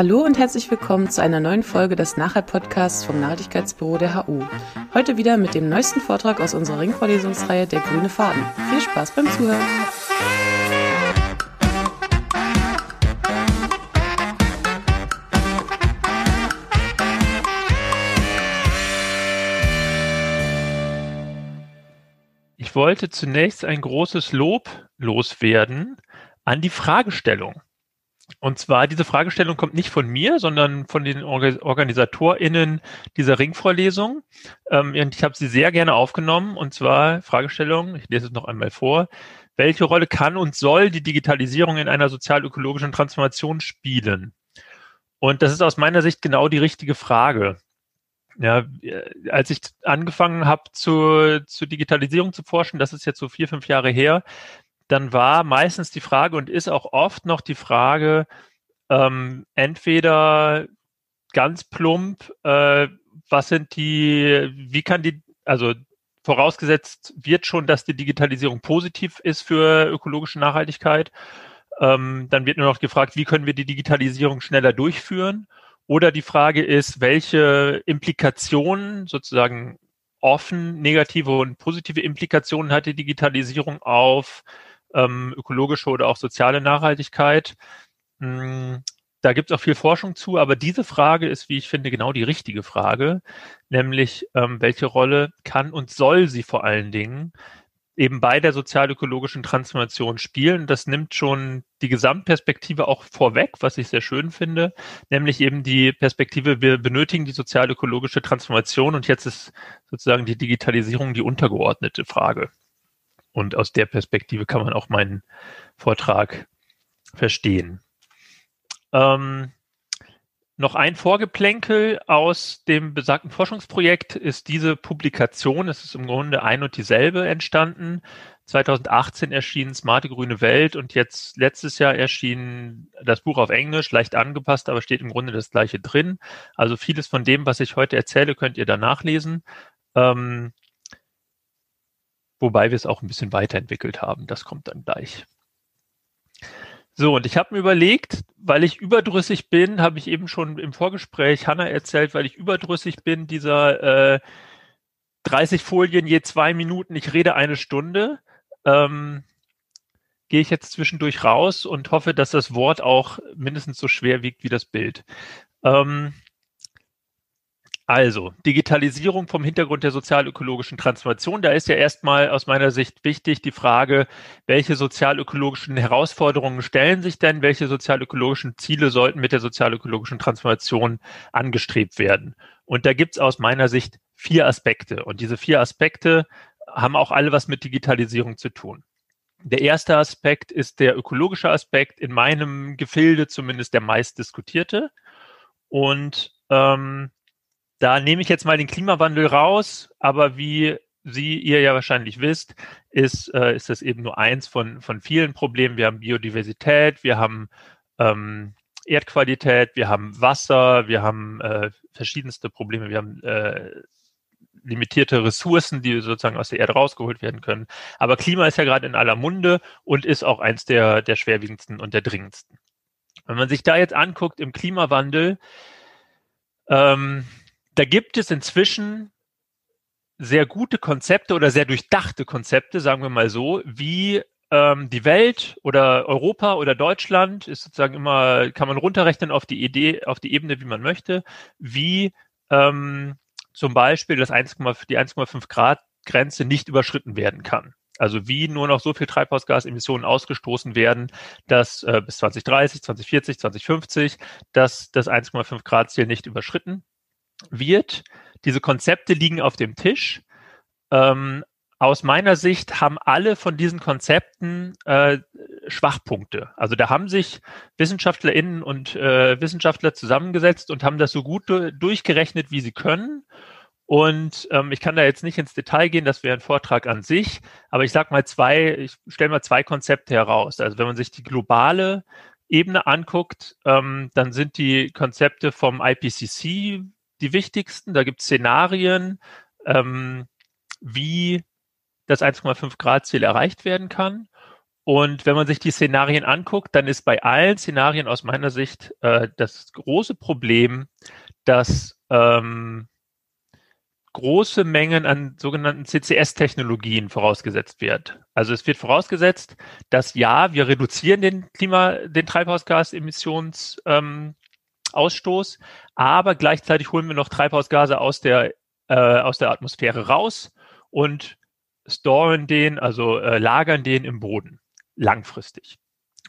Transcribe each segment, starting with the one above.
Hallo und herzlich willkommen zu einer neuen Folge des Nachhalt-Podcasts vom Nachhaltigkeitsbüro der HU. Heute wieder mit dem neuesten Vortrag aus unserer Ringvorlesungsreihe Der grüne Faden. Viel Spaß beim Zuhören! Ich wollte zunächst ein großes Lob loswerden an die Fragestellung. Und zwar, diese Fragestellung kommt nicht von mir, sondern von den OrganisatorInnen dieser Ringvorlesung. Ähm, und ich habe sie sehr gerne aufgenommen. Und zwar Fragestellung, ich lese es noch einmal vor. Welche Rolle kann und soll die Digitalisierung in einer sozial-ökologischen Transformation spielen? Und das ist aus meiner Sicht genau die richtige Frage. Ja, als ich angefangen habe, zu, zur Digitalisierung zu forschen, das ist jetzt so vier, fünf Jahre her, dann war meistens die Frage und ist auch oft noch die Frage, ähm, entweder ganz plump, äh, was sind die, wie kann die, also vorausgesetzt wird schon, dass die Digitalisierung positiv ist für ökologische Nachhaltigkeit. Ähm, dann wird nur noch gefragt, wie können wir die Digitalisierung schneller durchführen? Oder die Frage ist, welche Implikationen sozusagen offen negative und positive Implikationen hat die Digitalisierung auf ähm, ökologische oder auch soziale Nachhaltigkeit. Hm, da gibt es auch viel Forschung zu, aber diese Frage ist, wie ich finde, genau die richtige Frage, nämlich ähm, welche Rolle kann und soll sie vor allen Dingen eben bei der sozial-ökologischen Transformation spielen. Das nimmt schon die Gesamtperspektive auch vorweg, was ich sehr schön finde, nämlich eben die Perspektive, wir benötigen die sozial-ökologische Transformation und jetzt ist sozusagen die Digitalisierung die untergeordnete Frage. Und aus der Perspektive kann man auch meinen Vortrag verstehen. Ähm, noch ein Vorgeplänkel aus dem besagten Forschungsprojekt ist diese Publikation. Es ist im Grunde ein und dieselbe entstanden. 2018 erschien Smarte grüne Welt und jetzt letztes Jahr erschien das Buch auf Englisch, leicht angepasst, aber steht im Grunde das gleiche drin. Also vieles von dem, was ich heute erzähle, könnt ihr da nachlesen. Ähm, wobei wir es auch ein bisschen weiterentwickelt haben. Das kommt dann gleich. So, und ich habe mir überlegt, weil ich überdrüssig bin, habe ich eben schon im Vorgespräch Hanna erzählt, weil ich überdrüssig bin, dieser äh, 30 Folien je zwei Minuten, ich rede eine Stunde, ähm, gehe ich jetzt zwischendurch raus und hoffe, dass das Wort auch mindestens so schwer wiegt wie das Bild. Ähm, also, Digitalisierung vom Hintergrund der sozial-ökologischen Transformation. Da ist ja erstmal aus meiner Sicht wichtig die Frage, welche sozial-ökologischen Herausforderungen stellen sich denn, welche sozial-ökologischen Ziele sollten mit der sozial-ökologischen Transformation angestrebt werden. Und da gibt's aus meiner Sicht vier Aspekte. Und diese vier Aspekte haben auch alle was mit Digitalisierung zu tun. Der erste Aspekt ist der ökologische Aspekt, in meinem Gefilde zumindest der meist diskutierte. Und ähm, da nehme ich jetzt mal den Klimawandel raus, aber wie Sie, ihr ja wahrscheinlich wisst, ist, äh, ist das eben nur eins von, von vielen Problemen. Wir haben Biodiversität, wir haben ähm, Erdqualität, wir haben Wasser, wir haben äh, verschiedenste Probleme, wir haben äh, limitierte Ressourcen, die sozusagen aus der Erde rausgeholt werden können. Aber Klima ist ja gerade in aller Munde und ist auch eins der, der schwerwiegendsten und der dringendsten. Wenn man sich da jetzt anguckt im Klimawandel, ähm, da gibt es inzwischen sehr gute Konzepte oder sehr durchdachte Konzepte, sagen wir mal so, wie ähm, die Welt oder Europa oder Deutschland ist sozusagen immer, kann man runterrechnen auf die Idee, auf die Ebene, wie man möchte, wie ähm, zum Beispiel das 1, die 1,5 Grad Grenze nicht überschritten werden kann. Also wie nur noch so viel Treibhausgasemissionen ausgestoßen werden, dass äh, bis 2030, 2040, 2050 dass das 1,5 Grad Ziel nicht überschritten wird. Diese Konzepte liegen auf dem Tisch. Ähm, aus meiner Sicht haben alle von diesen Konzepten äh, Schwachpunkte. Also da haben sich WissenschaftlerInnen und äh, Wissenschaftler zusammengesetzt und haben das so gut durchgerechnet, wie sie können. Und ähm, ich kann da jetzt nicht ins Detail gehen, das wäre ein Vortrag an sich, aber ich sage mal zwei, ich stelle mal zwei Konzepte heraus. Also wenn man sich die globale Ebene anguckt, ähm, dann sind die Konzepte vom IPCC, die wichtigsten. Da gibt es Szenarien, ähm, wie das 1,5 Grad Ziel erreicht werden kann. Und wenn man sich die Szenarien anguckt, dann ist bei allen Szenarien aus meiner Sicht äh, das große Problem, dass ähm, große Mengen an sogenannten CCS-Technologien vorausgesetzt wird. Also es wird vorausgesetzt, dass ja, wir reduzieren den Klima, den Treibhausgasemissionsausstoß, ähm, Ausstoß, aber gleichzeitig holen wir noch Treibhausgase aus der, äh, aus der Atmosphäre raus und storen den, also äh, lagern den im Boden langfristig.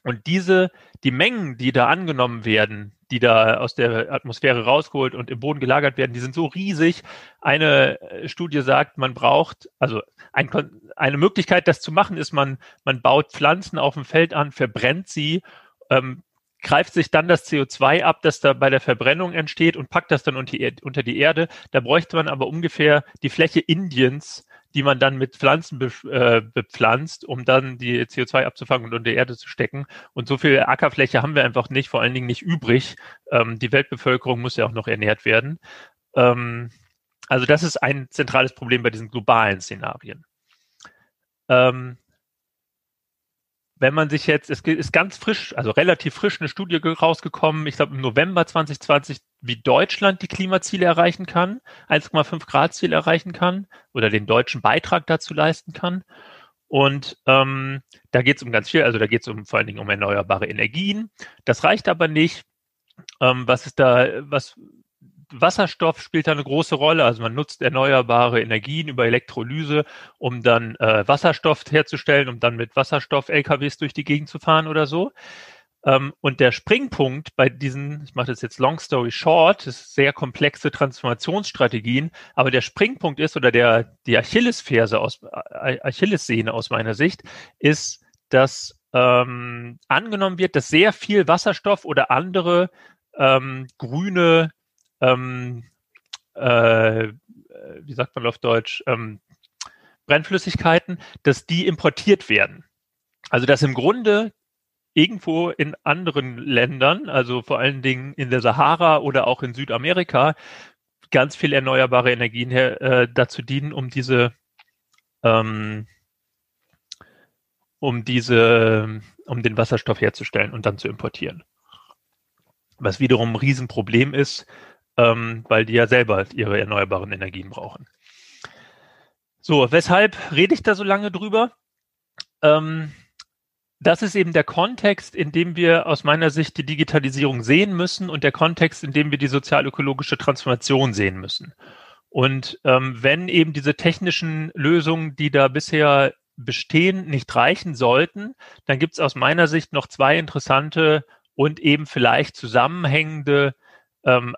Und diese, die Mengen, die da angenommen werden, die da aus der Atmosphäre rausgeholt und im Boden gelagert werden, die sind so riesig. Eine äh, Studie sagt, man braucht, also ein, eine Möglichkeit, das zu machen, ist, man, man baut Pflanzen auf dem Feld an, verbrennt sie, ähm, greift sich dann das CO2 ab, das da bei der Verbrennung entsteht und packt das dann unter die, Erde. Da bräuchte man aber ungefähr die Fläche Indiens, die man dann mit Pflanzen be, äh, bepflanzt, um dann die CO2 abzufangen und unter die Erde zu stecken. Und so viel Ackerfläche haben wir einfach nicht, vor allen Dingen nicht übrig. Ähm, die Weltbevölkerung muss ja auch noch ernährt werden. Ähm, also das ist ein zentrales Problem bei diesen globalen Szenarien. Ähm, wenn man sich jetzt, es ist ganz frisch, also relativ frisch eine Studie rausgekommen, ich glaube im November 2020, wie Deutschland die Klimaziele erreichen kann, 1,5 Grad Ziel erreichen kann oder den deutschen Beitrag dazu leisten kann. Und ähm, da geht es um ganz viel, also da geht es um vor allen Dingen um erneuerbare Energien. Das reicht aber nicht. Ähm, was ist da, was Wasserstoff spielt da eine große Rolle. Also man nutzt erneuerbare Energien über Elektrolyse, um dann äh, Wasserstoff herzustellen, um dann mit Wasserstoff-LKWs durch die Gegend zu fahren oder so. Ähm, und der Springpunkt bei diesen, ich mache das jetzt long story short, ist sehr komplexe Transformationsstrategien, aber der Springpunkt ist oder der die Achillesferse aus Achillessehne aus meiner Sicht ist, dass ähm, angenommen wird, dass sehr viel Wasserstoff oder andere ähm, grüne ähm, äh, wie sagt man auf Deutsch, ähm, Brennflüssigkeiten, dass die importiert werden. Also dass im Grunde irgendwo in anderen Ländern, also vor allen Dingen in der Sahara oder auch in Südamerika, ganz viel erneuerbare Energien äh, dazu dienen, um diese ähm, um diese, um den Wasserstoff herzustellen und dann zu importieren. Was wiederum ein Riesenproblem ist, ähm, weil die ja selber ihre erneuerbaren Energien brauchen. So, weshalb rede ich da so lange drüber? Ähm, das ist eben der Kontext, in dem wir aus meiner Sicht die Digitalisierung sehen müssen und der Kontext, in dem wir die sozialökologische Transformation sehen müssen. Und ähm, wenn eben diese technischen Lösungen, die da bisher bestehen, nicht reichen sollten, dann gibt es aus meiner Sicht noch zwei interessante und eben vielleicht zusammenhängende ähm,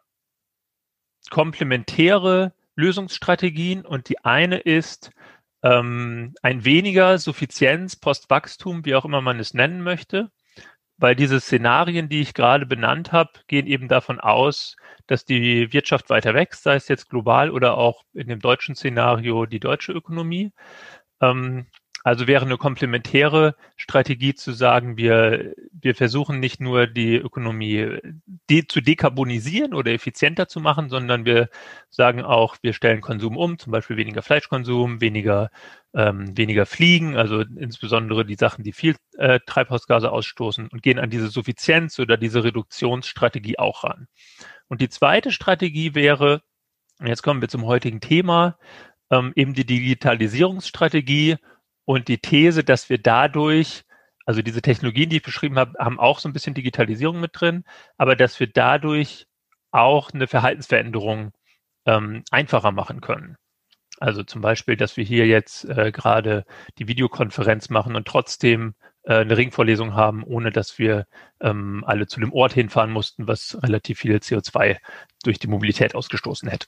komplementäre Lösungsstrategien und die eine ist ähm, ein weniger Suffizienz, Postwachstum, wie auch immer man es nennen möchte, weil diese Szenarien, die ich gerade benannt habe, gehen eben davon aus, dass die Wirtschaft weiter wächst, sei es jetzt global oder auch in dem deutschen Szenario die deutsche Ökonomie. Ähm, also wäre eine komplementäre Strategie zu sagen, wir, wir versuchen nicht nur die Ökonomie de zu dekarbonisieren oder effizienter zu machen, sondern wir sagen auch, wir stellen Konsum um, zum Beispiel weniger Fleischkonsum, weniger, ähm, weniger Fliegen, also insbesondere die Sachen, die viel äh, Treibhausgase ausstoßen und gehen an diese Suffizienz oder diese Reduktionsstrategie auch ran. Und die zweite Strategie wäre, jetzt kommen wir zum heutigen Thema, ähm, eben die Digitalisierungsstrategie und die These, dass wir dadurch, also diese Technologien, die ich beschrieben habe, haben auch so ein bisschen Digitalisierung mit drin, aber dass wir dadurch auch eine Verhaltensveränderung ähm, einfacher machen können. Also zum Beispiel, dass wir hier jetzt äh, gerade die Videokonferenz machen und trotzdem äh, eine Ringvorlesung haben, ohne dass wir ähm, alle zu dem Ort hinfahren mussten, was relativ viel CO2 durch die Mobilität ausgestoßen hätte.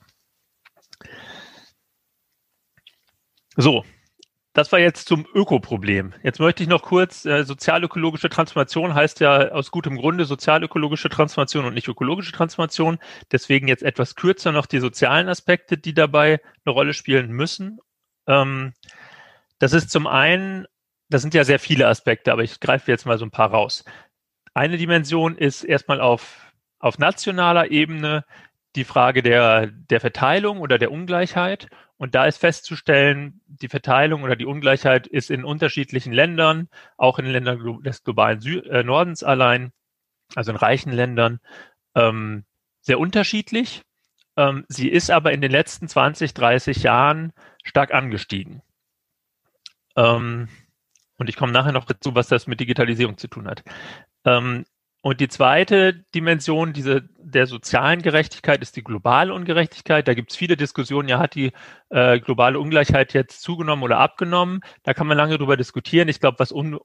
So, das war jetzt zum Ökoproblem. Jetzt möchte ich noch kurz, äh, sozialökologische Transformation heißt ja aus gutem Grunde sozialökologische Transformation und nicht ökologische Transformation. Deswegen jetzt etwas kürzer noch die sozialen Aspekte, die dabei eine Rolle spielen müssen. Ähm, das ist zum einen, das sind ja sehr viele Aspekte, aber ich greife jetzt mal so ein paar raus. Eine Dimension ist erstmal auf, auf nationaler Ebene die Frage der, der Verteilung oder der Ungleichheit Und da ist festzustellen, die Verteilung oder die Ungleichheit ist in unterschiedlichen Ländern, auch in Ländern des globalen Sü äh, Nordens allein, also in reichen Ländern, ähm, sehr unterschiedlich. Ähm, sie ist aber in den letzten 20, 30 Jahren stark angestiegen. Ähm, und ich komme nachher noch dazu, was das mit Digitalisierung zu tun hat. Ähm, und die zweite Dimension diese, der sozialen Gerechtigkeit ist die globale Ungerechtigkeit. Da gibt es viele Diskussionen, ja, hat die äh, globale Ungleichheit jetzt zugenommen oder abgenommen? Da kann man lange drüber diskutieren. Ich glaube, was un,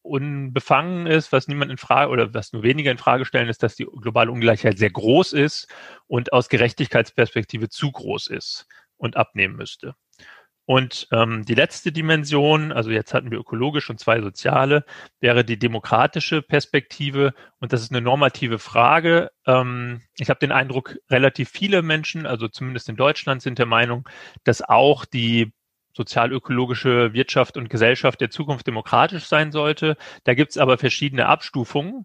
unbefangen ist, was niemand in Frage oder was nur weniger in Frage stellen, ist, dass die globale Ungleichheit sehr groß ist und aus Gerechtigkeitsperspektive zu groß ist und abnehmen müsste. Und ähm, die letzte Dimension, also jetzt hatten wir ökologisch und zwei soziale, wäre die demokratische Perspektive. Und das ist eine normative Frage. Ähm, ich habe den Eindruck, relativ viele Menschen, also zumindest in Deutschland, sind der Meinung, dass auch die sozialökologische Wirtschaft und Gesellschaft der Zukunft demokratisch sein sollte. Da gibt es aber verschiedene Abstufungen.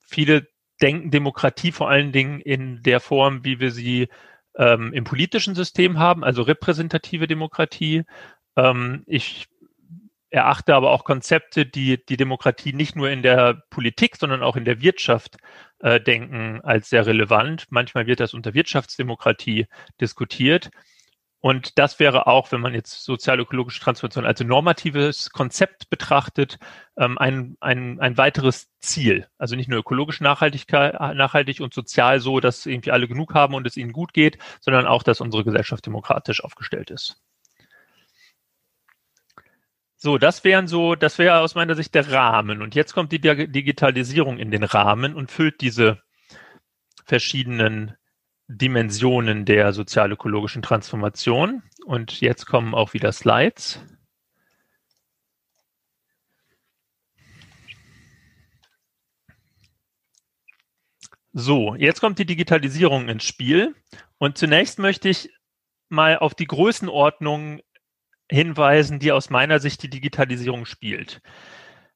Viele denken Demokratie vor allen Dingen in der Form, wie wir sie ähm, im politischen System haben, also repräsentative Demokratie. Ähm, ich erachte aber auch Konzepte, die die Demokratie nicht nur in der Politik, sondern auch in der Wirtschaft äh, denken, als sehr relevant. Manchmal wird das unter Wirtschaftsdemokratie diskutiert. Und das wäre auch, wenn man jetzt sozial-ökologische Transformation als normatives Konzept betrachtet, ähm, ein, ein, ein weiteres Ziel. Also nicht nur ökologisch nachhaltig und sozial so, dass irgendwie alle genug haben und es ihnen gut geht, sondern auch, dass unsere Gesellschaft demokratisch aufgestellt ist. So, das wären so, das wäre aus meiner Sicht der Rahmen. Und jetzt kommt die Digitalisierung in den Rahmen und füllt diese verschiedenen Dimensionen der sozial-ökologischen Transformation. Und jetzt kommen auch wieder Slides. So, jetzt kommt die Digitalisierung ins Spiel. Und zunächst möchte ich mal auf die Größenordnung hinweisen, die aus meiner Sicht die Digitalisierung spielt.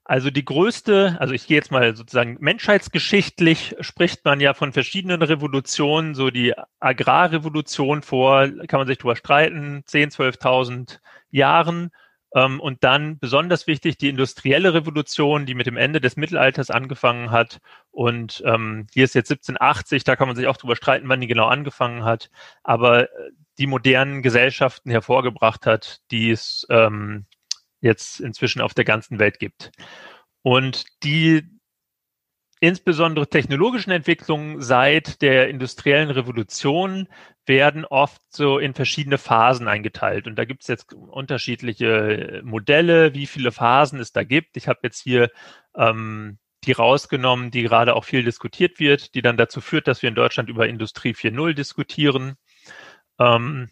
Also die größte, also ich gehe jetzt mal sozusagen menschheitsgeschichtlich spricht man ja von verschiedenen Revolutionen, so die Agrarrevolution vor, kann man sich drüber streiten, 10, 12.000 Jahren. Ähm, und dann besonders wichtig die industrielle Revolution, die mit dem Ende des Mittelalters angefangen hat. Und ähm, hier ist jetzt 1780, da kann man sich auch drüber streiten, wann die genau angefangen hat. Aber äh, die modernen Gesellschaften hervorgebracht hat, die es ähm, jetzt inzwischen auf der ganzen Welt gibt. Und die insbesondere technologischen Entwicklungen seit der industriellen Revolution werden oft so in verschiedene Phasen eingeteilt. Und da gibt es jetzt unterschiedliche Modelle, wie viele Phasen es da gibt. Ich habe jetzt hier ähm, die rausgenommen, die gerade auch viel diskutiert wird, die dann dazu führt, dass wir in Deutschland über Industrie 4.0 diskutieren. Ähm,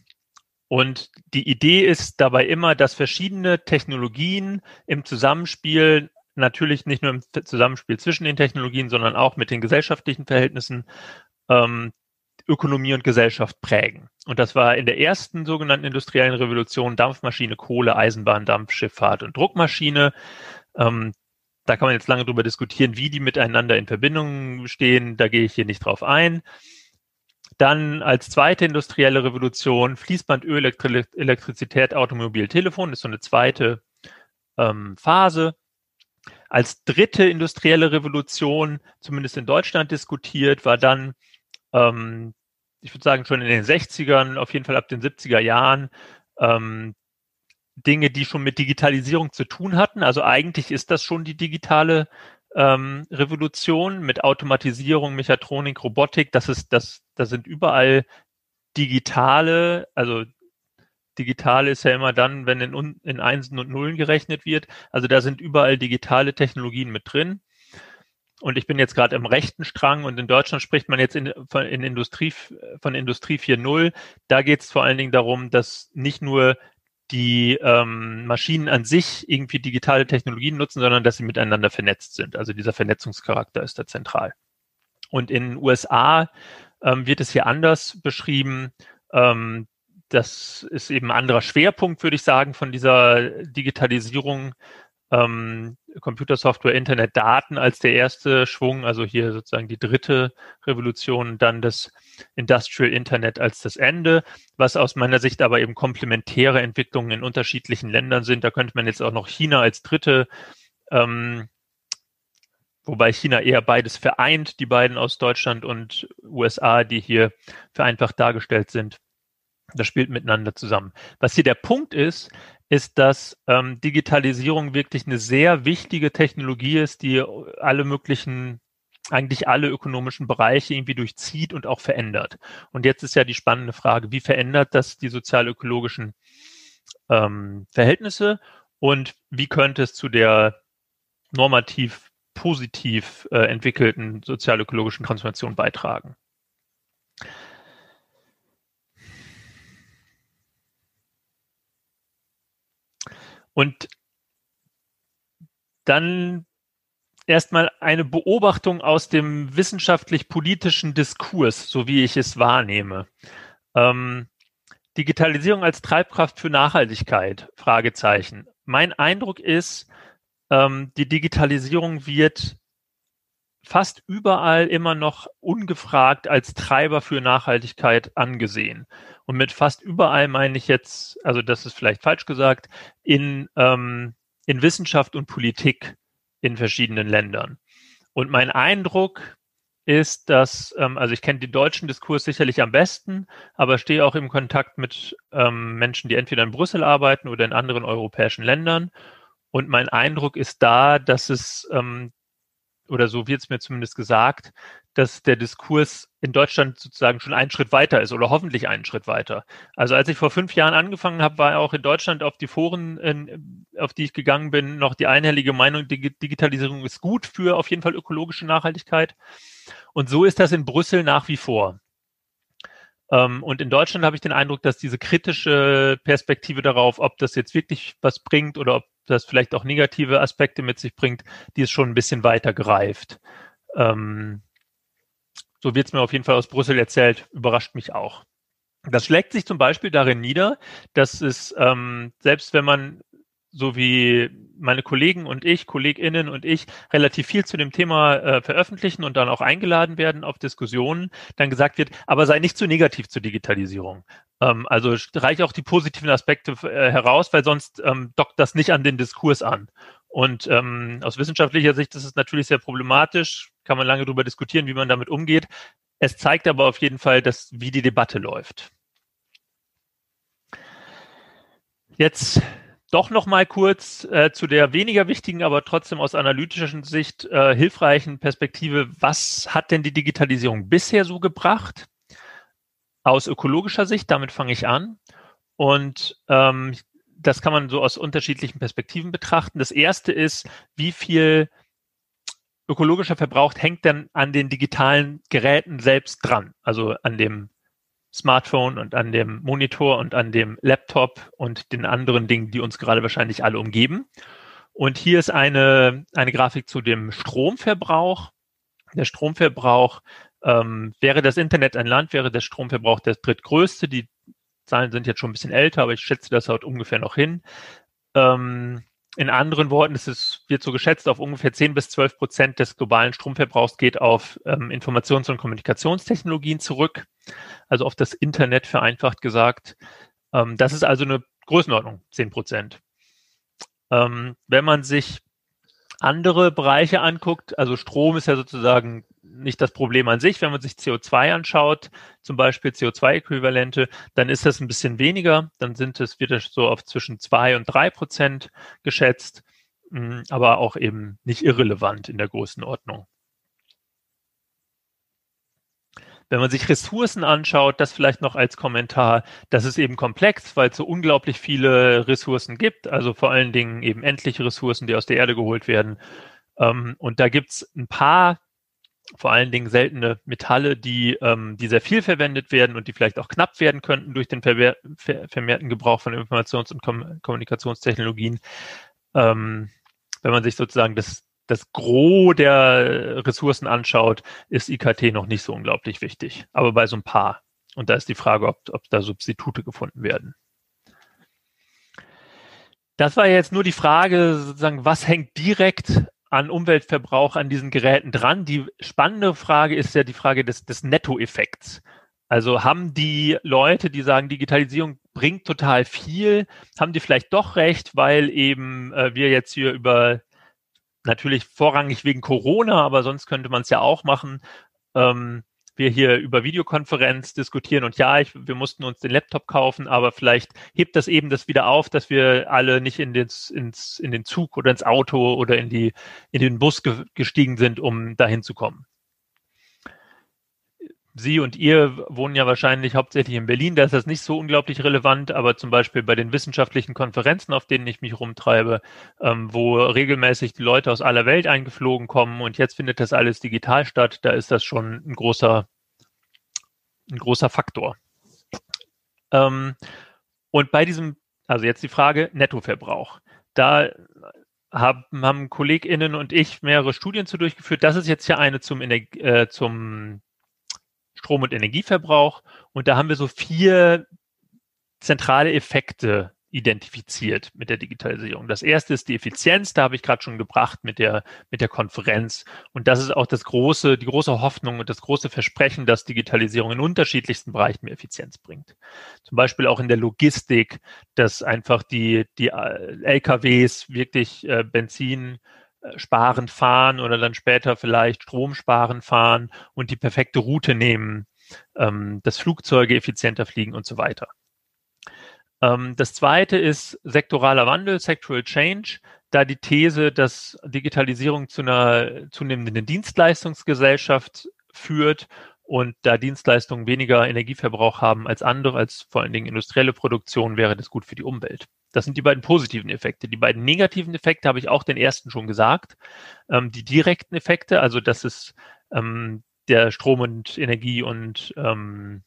und die Idee ist dabei immer, dass verschiedene Technologien im Zusammenspiel, natürlich nicht nur im Zusammenspiel zwischen den Technologien, sondern auch mit den gesellschaftlichen Verhältnissen, ähm, Ökonomie und Gesellschaft prägen. Und das war in der ersten sogenannten industriellen Revolution Dampfmaschine, Kohle, Eisenbahn, Dampfschifffahrt und Druckmaschine. Ähm, da kann man jetzt lange drüber diskutieren, wie die miteinander in Verbindung stehen. Da gehe ich hier nicht drauf ein. Dann als zweite industrielle Revolution Fließbandöl, Elektri Elektrizität, Automobil, Telefon ist so eine zweite ähm, Phase. Als dritte industrielle Revolution, zumindest in Deutschland diskutiert, war dann, ähm, ich würde sagen, schon in den 60ern, auf jeden Fall ab den 70er Jahren, ähm, Dinge, die schon mit Digitalisierung zu tun hatten. Also eigentlich ist das schon die digitale ähm, Revolution mit Automatisierung, Mechatronik, Robotik. Das ist, das, da sind überall digitale, also digital ist ja immer dann, wenn in, in Einsen und Nullen gerechnet wird. Also da sind überall digitale Technologien mit drin. Und ich bin jetzt gerade im rechten Strang und in Deutschland spricht man jetzt in, von, in Industrie, von Industrie 4.0. Da geht es vor allen Dingen darum, dass nicht nur die ähm, Maschinen an sich irgendwie digitale Technologien nutzen, sondern dass sie miteinander vernetzt sind. Also dieser Vernetzungscharakter ist da zentral. Und in den USA ähm, wird es hier anders beschrieben. Ähm, das ist eben ein anderer Schwerpunkt, würde ich sagen, von dieser Digitalisierung. Ähm, Computersoftware, Internet, Daten als der erste Schwung, also hier sozusagen die dritte Revolution, dann das Industrial Internet als das Ende, was aus meiner Sicht aber eben komplementäre Entwicklungen in unterschiedlichen Ländern sind. Da könnte man jetzt auch noch China als dritte ähm, wobei China eher beides vereint, die beiden aus Deutschland und USA, die hier vereinfacht dargestellt sind. Das spielt miteinander zusammen. Was hier der Punkt ist, ist, dass ähm, Digitalisierung wirklich eine sehr wichtige Technologie ist, die alle möglichen, eigentlich alle ökonomischen Bereiche irgendwie durchzieht und auch verändert. Und jetzt ist ja die spannende Frage, wie verändert das die sozialökologischen ähm, Verhältnisse und wie könnte es zu der normativ positiv äh, entwickelten sozialökologischen Transformation beitragen. Und dann erstmal eine Beobachtung aus dem wissenschaftlich-politischen Diskurs, so wie ich es wahrnehme. Ähm, Digitalisierung als Treibkraft für Nachhaltigkeit? Fragezeichen. Mein Eindruck ist, ähm, die Digitalisierung wird fast überall immer noch ungefragt als Treiber für Nachhaltigkeit angesehen. Und mit fast überall meine ich jetzt, also das ist vielleicht falsch gesagt, in, ähm, in Wissenschaft und Politik in verschiedenen Ländern. Und mein Eindruck ist, dass, ähm, also ich kenne den deutschen Diskurs sicherlich am besten, aber stehe auch im Kontakt mit ähm, Menschen, die entweder in Brüssel arbeiten oder in anderen europäischen Ländern. Und mein Eindruck ist da, dass es, ähm, oder so wird es mir zumindest gesagt, dass der Diskurs in Deutschland sozusagen schon einen Schritt weiter ist oder hoffentlich einen Schritt weiter. Also als ich vor fünf Jahren angefangen habe, war auch in Deutschland auf die Foren, in, auf die ich gegangen bin, noch die einhellige Meinung, Digitalisierung ist gut für auf jeden Fall ökologische Nachhaltigkeit. Und so ist das in Brüssel nach wie vor. Ähm, und in Deutschland habe ich den Eindruck, dass diese kritische Perspektive darauf, ob das jetzt wirklich was bringt oder ob das vielleicht auch negative Aspekte mit sich bringt, die ist schon ein bisschen weiter greift. Ähm, so wird es mir auf jeden Fall aus Brüssel erzählt, überrascht mich auch. Das schlägt sich zum Beispiel darin nieder, dass es, ähm, selbst wenn man so wie meine Kollegen und ich, KollegInnen und ich relativ viel zu dem Thema äh, veröffentlichen und dann auch eingeladen werden auf Diskussionen, dann gesagt wird, aber sei nicht zu negativ zur Digitalisierung. Ähm, also streich auch die positiven Aspekte äh, heraus, weil sonst ähm, dockt das nicht an den Diskurs an. Und ähm, aus wissenschaftlicher Sicht ist es natürlich sehr problematisch, kann man lange darüber diskutieren, wie man damit umgeht. Es zeigt aber auf jeden Fall, dass, wie die Debatte läuft. Jetzt doch noch mal kurz äh, zu der weniger wichtigen, aber trotzdem aus analytischer Sicht äh, hilfreichen Perspektive. Was hat denn die Digitalisierung bisher so gebracht? Aus ökologischer Sicht, damit fange ich an. Und ähm, das kann man so aus unterschiedlichen Perspektiven betrachten. Das erste ist, wie viel ökologischer Verbrauch hängt denn an den digitalen Geräten selbst dran, also an dem Smartphone und an dem Monitor und an dem Laptop und den anderen Dingen, die uns gerade wahrscheinlich alle umgeben. Und hier ist eine, eine Grafik zu dem Stromverbrauch. Der Stromverbrauch ähm, wäre das Internet ein Land, wäre der Stromverbrauch der drittgrößte. Die Zahlen sind jetzt schon ein bisschen älter, aber ich schätze das haut ungefähr noch hin. Ähm, in anderen Worten, es ist, wird so geschätzt, auf ungefähr 10 bis 12 Prozent des globalen Stromverbrauchs geht auf ähm, Informations- und Kommunikationstechnologien zurück, also auf das Internet vereinfacht gesagt. Ähm, das ist also eine Größenordnung, 10 Prozent. Ähm, wenn man sich andere Bereiche anguckt, also Strom ist ja sozusagen nicht das Problem an sich. Wenn man sich CO2 anschaut, zum Beispiel CO2-Äquivalente, dann ist das ein bisschen weniger. Dann sind es, wird es so auf zwischen zwei und drei Prozent geschätzt, mm, aber auch eben nicht irrelevant in der Größenordnung. Wenn man sich Ressourcen anschaut, das vielleicht noch als Kommentar, das ist eben komplex, weil es so unglaublich viele Ressourcen gibt, also vor allen Dingen eben endliche Ressourcen, die aus der Erde geholt werden. Ähm, und da gibt es ein paar vor allen Dingen seltene Metalle, die, ähm, die sehr viel verwendet werden und die vielleicht auch knapp werden könnten durch den vermehr vermehrten Gebrauch von Informations- und Kom Kommunikationstechnologien. Ähm, wenn man sich sozusagen das, das Gros der Ressourcen anschaut, ist IKT noch nicht so unglaublich wichtig, aber bei so ein paar. Und da ist die Frage, ob, ob da Substitute gefunden werden. Das war jetzt nur die Frage, sozusagen, was hängt direkt an Umweltverbrauch an diesen Geräten dran? Die spannende Frage ist ja die Frage des, des Nettoeffekts. Also haben die Leute, die sagen, Digitalisierung bringt total viel, haben die vielleicht doch recht, weil eben äh, wir jetzt hier über natürlich vorrangig wegen Corona, aber sonst könnte man es ja auch machen, ähm, wir hier über Videokonferenz diskutieren und ja, ich, wir mussten uns den Laptop kaufen, aber vielleicht hebt das eben das wieder auf, dass wir alle nicht in den, ins, in den Zug oder ins Auto oder in, die, in den Bus ge gestiegen sind, um dahin zu kommen. Sie und ihr wohnen ja wahrscheinlich hauptsächlich in Berlin, da ist das nicht so unglaublich relevant, aber zum Beispiel bei den wissenschaftlichen Konferenzen, auf denen ich mich rumtreibe, ähm, wo regelmäßig die Leute aus aller Welt eingeflogen kommen und jetzt findet das alles digital statt, da ist das schon ein großer, ein großer Faktor. Ähm, und bei diesem, also jetzt die Frage Nettoverbrauch. Da haben, haben KollegInnen und ich mehrere Studien zu durchgeführt. Das ist jetzt ja eine zum, Energie, äh, zum Strom- und Energieverbrauch. Und da haben wir so vier zentrale Effekte identifiziert mit der Digitalisierung. Das erste ist die Effizienz, da habe ich gerade schon gebracht mit der, mit der Konferenz. Und das ist auch das große, die große Hoffnung und das große Versprechen, dass Digitalisierung in unterschiedlichsten Bereichen mehr Effizienz bringt. Zum Beispiel auch in der Logistik, dass einfach die, die äh, LKWs wirklich äh, Benzin äh, sparend fahren oder dann später vielleicht stromsparend fahren und die perfekte Route nehmen, ähm, dass Flugzeuge effizienter fliegen und so weiter. Ähm, das zweite ist sektoraler Wandel, Sectoral Change, da die These, dass Digitalisierung zu einer zunehmenden Dienstleistungsgesellschaft führt und da Dienstleistungen weniger Energieverbrauch haben als andere, als vor allen Dingen industrielle Produktion, wäre das gut für die Umwelt. Das sind die beiden positiven Effekte. Die beiden negativen Effekte habe ich auch den ersten schon gesagt. Ähm, die direkten Effekte, also dass es ähm, der Strom und Energie und ähm,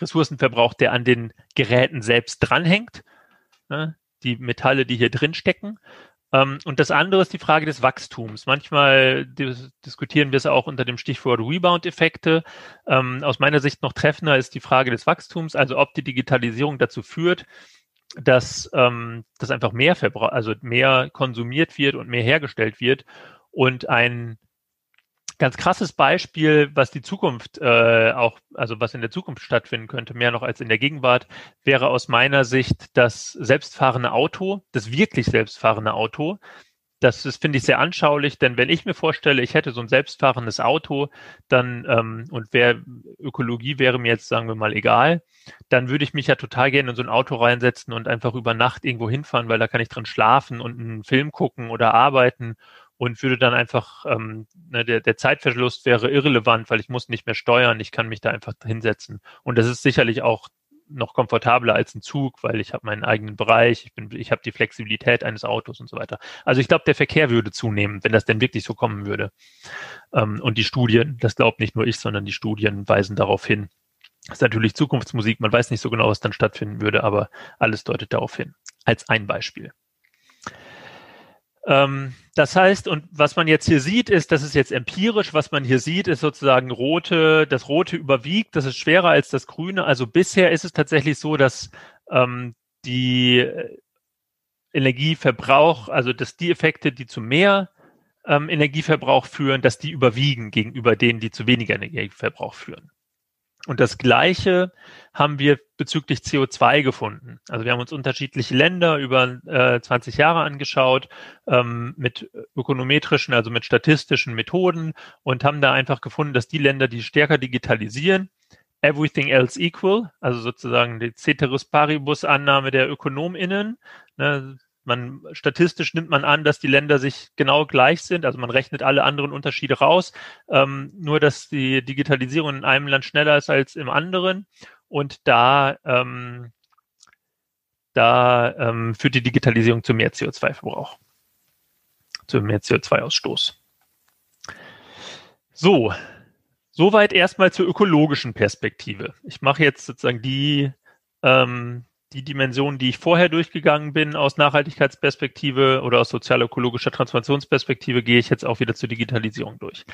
Ressourcenverbrauch, der an den Geräten selbst dranhängt, ne? die Metalle, die hier drin stecken. Ähm, und das andere ist die Frage des Wachstums. Manchmal dis diskutieren wir es auch unter dem Stichwort Rebound-Effekte. Ähm, aus meiner Sicht noch treffender ist die Frage des Wachstums, also ob die Digitalisierung dazu führt, dass, ähm, dass einfach mehr Verbra also mehr konsumiert wird und mehr hergestellt wird. Und ein ganz krasses Beispiel, was die Zukunft äh, auch, also was in der Zukunft stattfinden könnte, mehr noch als in der Gegenwart, wäre aus meiner Sicht das selbstfahrende Auto, das wirklich selbstfahrende Auto, das ist, finde ich, sehr anschaulich, denn wenn ich mir vorstelle, ich hätte so ein selbstfahrendes Auto, dann ähm, und wer Ökologie wäre mir jetzt, sagen wir mal, egal, dann würde ich mich ja total gerne in so ein Auto reinsetzen und einfach über Nacht irgendwo hinfahren, weil da kann ich drin schlafen und einen Film gucken oder arbeiten und würde dann einfach, ähm, ne, der, der Zeitverlust wäre irrelevant, weil ich muss nicht mehr steuern, ich kann mich da einfach hinsetzen. Und das ist sicherlich auch noch komfortabler als ein Zug, weil ich habe meinen eigenen Bereich, ich bin, ich habe die Flexibilität eines Autos und so weiter. Also ich glaube, der Verkehr würde zunehmen, wenn das denn wirklich so kommen würde. Ähm, und die Studien, das glaubt nicht nur ich, sondern die Studien weisen darauf hin. Das ist natürlich Zukunftsmusik, man weiß nicht so genau, was dann stattfinden würde, aber alles deutet darauf hin. Als ein Beispiel. Ähm, das heißt, und was man jetzt hier sieht, ist, das ist jetzt empirisch, was man hier sieht, ist sozusagen rote, das rote überwiegt, das ist schwerer als das grüne. Also bisher ist es tatsächlich so, dass ähm, die Energieverbrauch, also dass die Effekte, die zu mehr ähm, Energieverbrauch führen, dass die überwiegen gegenüber denen, die zu weniger Energieverbrauch führen. Und das Gleiche haben wir bezüglich CO2 gefunden. Also wir haben uns unterschiedliche Länder über äh, 20 Jahre angeschaut ähm, mit ökonometrischen, also mit statistischen Methoden und haben da einfach gefunden, dass die Länder, die stärker digitalisieren, everything else equal, also sozusagen die Ceteris Paribus Annahme der ÖkonomInnen, ne, man statistisch nimmt man an, dass die Länder sich genau gleich sind, also man rechnet alle anderen Unterschiede raus, ähm, nur dass die Digitalisierung in einem Land schneller ist als im anderen und da ähm, da ähm, führt die Digitalisierung zu mehr CO2-Verbrauch, zu mehr CO2-Ausstoß. So, soweit erstmal zur ökologischen Perspektive. Ich mache jetzt sozusagen die ähm, die Dimensionen, die ich vorher durchgegangen bin aus Nachhaltigkeitsperspektive oder aus sozial-ökologischer Transformationsperspektive, gehe ich jetzt auch wieder zur Digitalisierung durch.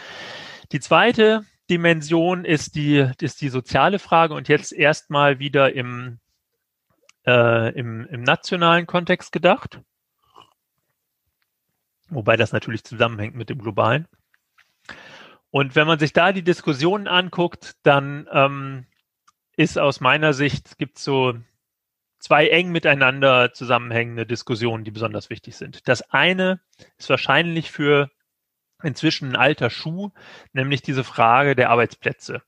Die zweite Dimension ist die, ist die soziale Frage und jetzt erstmal wieder im, äh, im, im nationalen Kontext gedacht. wobei das natürlich zusammenhängt mit dem globalen. Und wenn man sich da die Diskussionen anguckt, dann ähm, ist aus meiner Sicht, gibt so zwei eng miteinander zusammenhängende Diskussionen, die besonders wichtig sind. Das eine ist wahrscheinlich für inzwischen ein alter Schuh, nämlich diese Frage der Arbeitsplätze.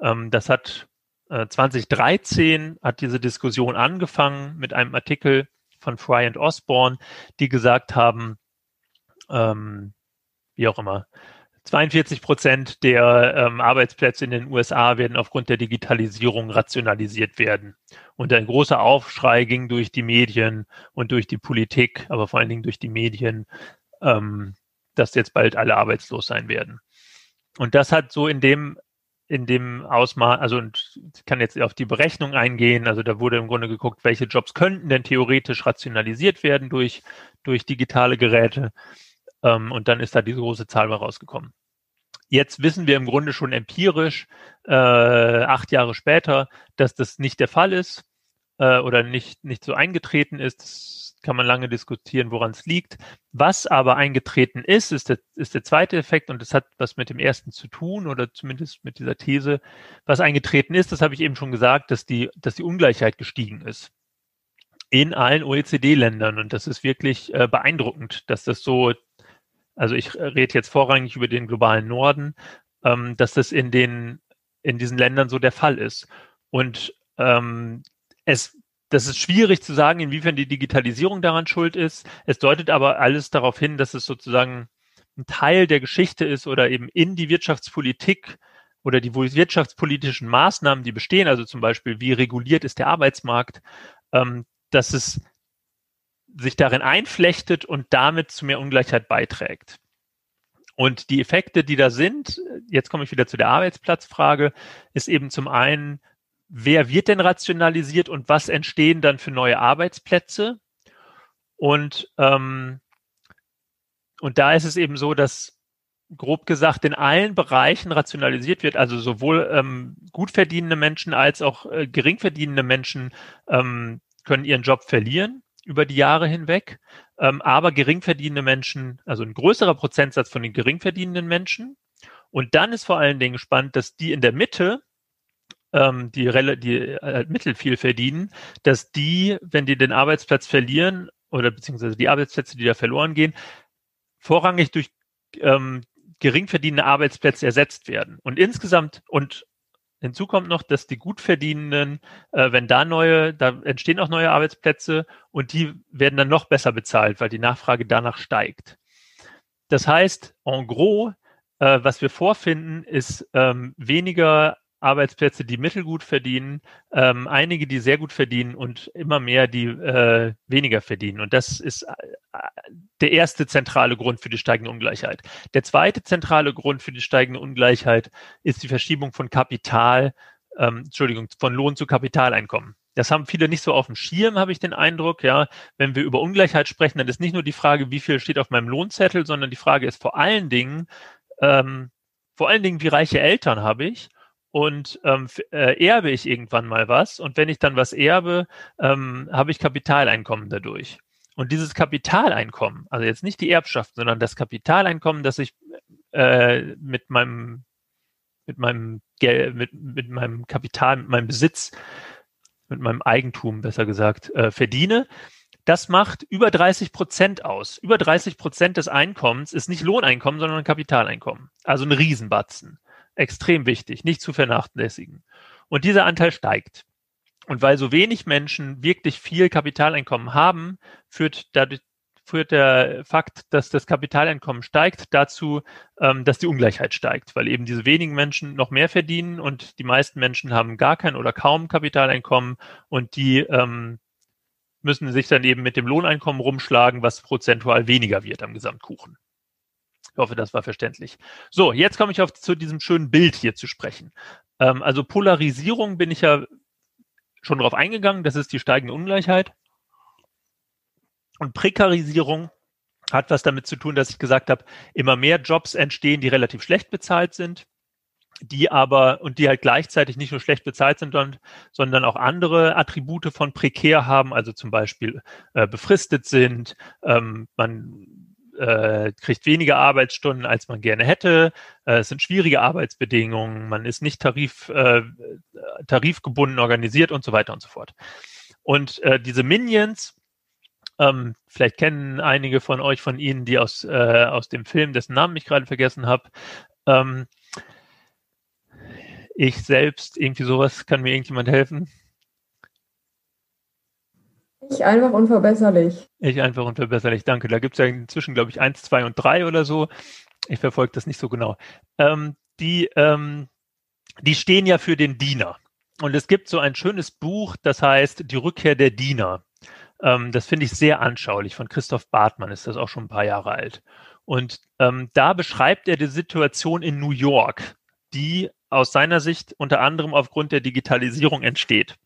Ähm, das hat äh, 2013 hat diese Diskussion angefangen mit einem Artikel von Fry und Osborne, die gesagt haben, ähm, wie auch immer, 42 Prozent der ähm, Arbeitsplätze in den USA werden aufgrund der Digitalisierung rationalisiert werden. Und ein großer Aufschrei ging durch die Medien und durch die Politik, aber vor allen Dingen durch die Medien, ähm, dass jetzt bald alle arbeitslos sein werden. Und das hat so in dem in dem Ausmaß, also und ich kann jetzt auf die Berechnung eingehen, also da wurde im Grunde geguckt, welche Jobs könnten denn theoretisch rationalisiert werden durch, durch digitale Geräte. Ähm, und dann ist da diese große Zahl mal rausgekommen. Jetzt wissen wir im Grunde schon empirisch, äh, acht Jahre später, dass das nicht der Fall ist äh, oder nicht, nicht so eingetreten ist. Das kann man lange diskutieren, woran es liegt. Was aber eingetreten ist, ist der, ist der zweite Effekt und das hat was mit dem ersten zu tun oder zumindest mit dieser These. Was eingetreten ist, das habe ich eben schon gesagt, dass die, dass die Ungleichheit gestiegen ist in allen OECD-Ländern und das ist wirklich äh, beeindruckend, dass das so also ich rede jetzt vorrangig über den globalen Norden, ähm, dass das in den in diesen Ländern so der Fall ist. Und ähm, es das ist schwierig zu sagen, inwiefern die Digitalisierung daran schuld ist. Es deutet aber alles darauf hin, dass es sozusagen ein Teil der Geschichte ist oder eben in die Wirtschaftspolitik oder die wirtschaftspolitischen Maßnahmen, die bestehen, also zum Beispiel, wie reguliert ist der Arbeitsmarkt, ähm, dass es sich darin einflechtet und damit zu mehr Ungleichheit beiträgt. Und die Effekte, die da sind, jetzt komme ich wieder zu der Arbeitsplatzfrage, ist eben zum einen, wer wird denn rationalisiert und was entstehen dann für neue Arbeitsplätze? Und, ähm, und da ist es eben so, dass grob gesagt in allen Bereichen rationalisiert wird, also sowohl ähm, gut verdienende Menschen als auch äh, gering verdienende Menschen ähm, können ihren Job verlieren über die Jahre hinweg. Ähm, aber geringverdienende Menschen, also ein größerer Prozentsatz von den geringverdienenden Menschen. Und dann ist vor allen Dingen spannend, dass die in der Mitte, ähm, die, die äh, mittel viel verdienen, dass die, wenn die den Arbeitsplatz verlieren oder beziehungsweise die Arbeitsplätze, die da verloren gehen, vorrangig durch ähm, gering verdienende Arbeitsplätze ersetzt werden. Und insgesamt und Hinzu kommt noch, dass die Gutverdienenden, äh, wenn da neue, da entstehen auch neue Arbeitsplätze und die werden dann noch besser bezahlt, weil die Nachfrage danach steigt. Das heißt, en gros, äh, was wir vorfinden, ist ähm, weniger Arbeitsplätze, die mittelgut verdienen, ähm, einige, die sehr gut verdienen und immer mehr, die äh, weniger verdienen. Und das ist äh, der erste zentrale Grund für die steigende Ungleichheit. Der zweite zentrale Grund für die steigende Ungleichheit ist die Verschiebung von Kapital, ähm, Entschuldigung, von Lohn zu Kapitaleinkommen. Das haben viele nicht so auf dem Schirm, habe ich den Eindruck. Ja, wenn wir über Ungleichheit sprechen, dann ist nicht nur die Frage, wie viel steht auf meinem Lohnzettel, sondern die Frage ist vor allen Dingen, ähm, vor allen Dingen, wie reiche Eltern habe ich und ähm, äh, erbe ich irgendwann mal was und wenn ich dann was erbe, ähm, habe ich Kapitaleinkommen dadurch. Und dieses Kapitaleinkommen, also jetzt nicht die Erbschaft, sondern das Kapitaleinkommen, das ich äh, mit meinem mit meinem Geld, mit, mit meinem Kapital, mit meinem Besitz, mit meinem Eigentum, besser gesagt, äh, verdiene, das macht über 30 Prozent aus. Über 30 Prozent des Einkommens ist nicht Lohneinkommen, sondern Kapitaleinkommen. Also ein Riesenbatzen extrem wichtig, nicht zu vernachlässigen. Und dieser Anteil steigt. Und weil so wenig Menschen wirklich viel Kapitaleinkommen haben, führt dadurch führt der Fakt, dass das Kapitaleinkommen steigt, dazu, ähm, dass die Ungleichheit steigt, weil eben diese wenigen Menschen noch mehr verdienen und die meisten Menschen haben gar kein oder kaum Kapitaleinkommen und die ähm, müssen sich dann eben mit dem Lohneinkommen rumschlagen, was prozentual weniger wird am Gesamtkuchen. Ich hoffe, das war verständlich. So, jetzt komme ich auf zu diesem schönen Bild hier zu sprechen. Ähm, also Polarisierung bin ich ja schon darauf eingegangen. Das ist die steigende Ungleichheit. Und Prekarisierung hat was damit zu tun, dass ich gesagt habe, immer mehr Jobs entstehen, die relativ schlecht bezahlt sind, die aber und die halt gleichzeitig nicht nur schlecht bezahlt sind, sondern auch andere Attribute von prekär haben, also zum Beispiel äh, befristet sind, ähm, man äh, kriegt weniger Arbeitsstunden, als man gerne hätte. Äh, es sind schwierige Arbeitsbedingungen. Man ist nicht tarif, äh, tarifgebunden organisiert und so weiter und so fort. Und äh, diese Minions, ähm, vielleicht kennen einige von euch von Ihnen, die aus, äh, aus dem Film, dessen Namen ich gerade vergessen habe. Ähm, ich selbst, irgendwie sowas, kann mir irgendjemand helfen? Ich einfach unverbesserlich. Ich einfach unverbesserlich, danke. Da gibt es ja inzwischen, glaube ich, eins, zwei und drei oder so. Ich verfolge das nicht so genau. Ähm, die, ähm, die stehen ja für den Diener. Und es gibt so ein schönes Buch, das heißt Die Rückkehr der Diener. Ähm, das finde ich sehr anschaulich. Von Christoph Bartmann ist das auch schon ein paar Jahre alt. Und ähm, da beschreibt er die Situation in New York, die aus seiner Sicht unter anderem aufgrund der Digitalisierung entsteht.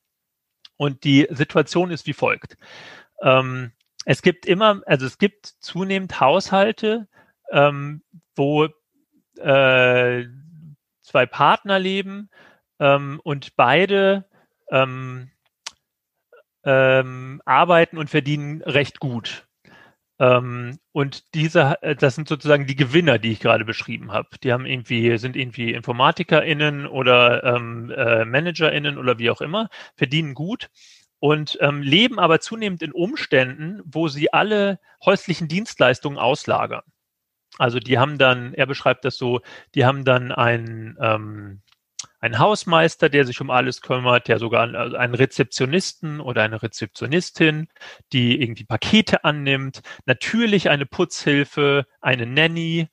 Und die Situation ist wie folgt. Ähm, es gibt immer, also es gibt zunehmend Haushalte, ähm, wo äh, zwei Partner leben ähm, und beide ähm, ähm, arbeiten und verdienen recht gut. Ähm, und diese, äh, das sind sozusagen die Gewinner, die ich gerade beschrieben habe. Die haben irgendwie, sind irgendwie InformatikerInnen oder ähm, äh, ManagerInnen oder wie auch immer, verdienen gut und ähm, leben aber zunehmend in Umständen, wo sie alle häuslichen Dienstleistungen auslagern. Also die haben dann, er beschreibt das so, die haben dann ein ähm, ein Hausmeister, der sich um alles kümmert, der sogar also einen Rezeptionisten oder eine Rezeptionistin, die irgendwie Pakete annimmt, natürlich eine Putzhilfe, eine Nanny,